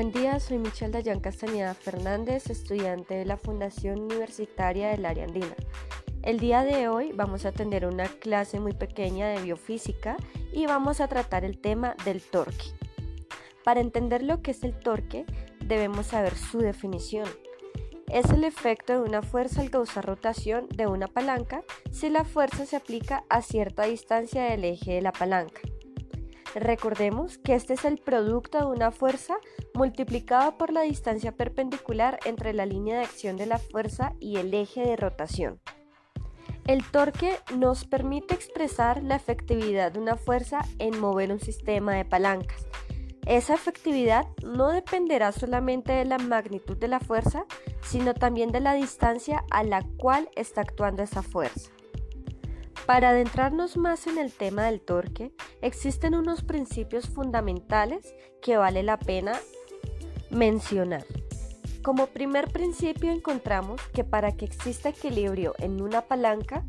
Buen día, soy Michelle Dayan Castañeda Fernández, estudiante de la Fundación Universitaria del Área Andina. El día de hoy vamos a tener una clase muy pequeña de biofísica y vamos a tratar el tema del torque. Para entender lo que es el torque, debemos saber su definición. Es el efecto de una fuerza al causar rotación de una palanca si la fuerza se aplica a cierta distancia del eje de la palanca. Recordemos que este es el producto de una fuerza multiplicada por la distancia perpendicular entre la línea de acción de la fuerza y el eje de rotación. El torque nos permite expresar la efectividad de una fuerza en mover un sistema de palancas. Esa efectividad no dependerá solamente de la magnitud de la fuerza, sino también de la distancia a la cual está actuando esa fuerza. Para adentrarnos más en el tema del torque, existen unos principios fundamentales que vale la pena mencionar. Como primer principio encontramos que para que exista equilibrio en una palanca,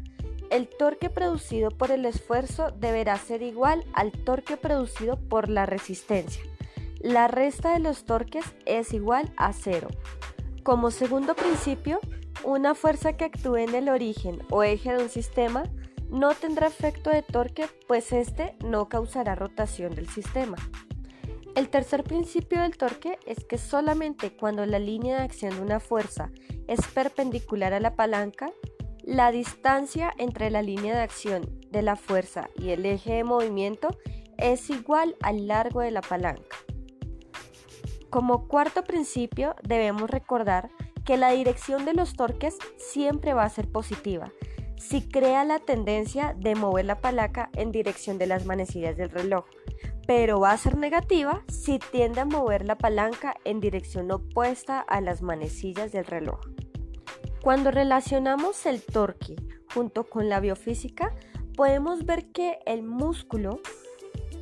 el torque producido por el esfuerzo deberá ser igual al torque producido por la resistencia. La resta de los torques es igual a cero. Como segundo principio, una fuerza que actúe en el origen o eje de un sistema no tendrá efecto de torque, pues este no causará rotación del sistema. El tercer principio del torque es que solamente cuando la línea de acción de una fuerza es perpendicular a la palanca, la distancia entre la línea de acción de la fuerza y el eje de movimiento es igual al largo de la palanca. Como cuarto principio debemos recordar que la dirección de los torques siempre va a ser positiva, si crea la tendencia de mover la palanca en dirección de las manecillas del reloj, pero va a ser negativa si tiende a mover la palanca en dirección opuesta a las manecillas del reloj. Cuando relacionamos el torque junto con la biofísica, podemos ver que el músculo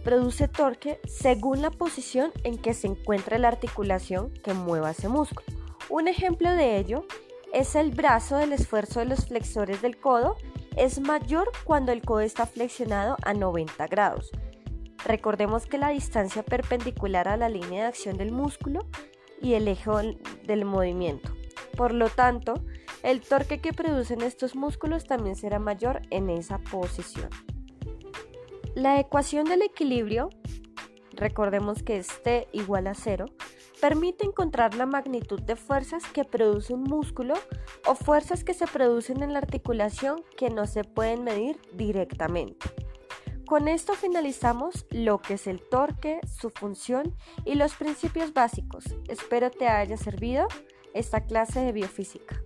produce torque según la posición en que se encuentra la articulación que mueva ese músculo. Un ejemplo de ello el brazo del esfuerzo de los flexores del codo es mayor cuando el codo está flexionado a 90 grados. Recordemos que la distancia perpendicular a la línea de acción del músculo y el eje del movimiento. Por lo tanto, el torque que producen estos músculos también será mayor en esa posición. La ecuación del equilibrio, recordemos que es T igual a cero, permite encontrar la magnitud de fuerzas que produce un músculo o fuerzas que se producen en la articulación que no se pueden medir directamente. Con esto finalizamos lo que es el torque, su función y los principios básicos. Espero te haya servido esta clase de biofísica.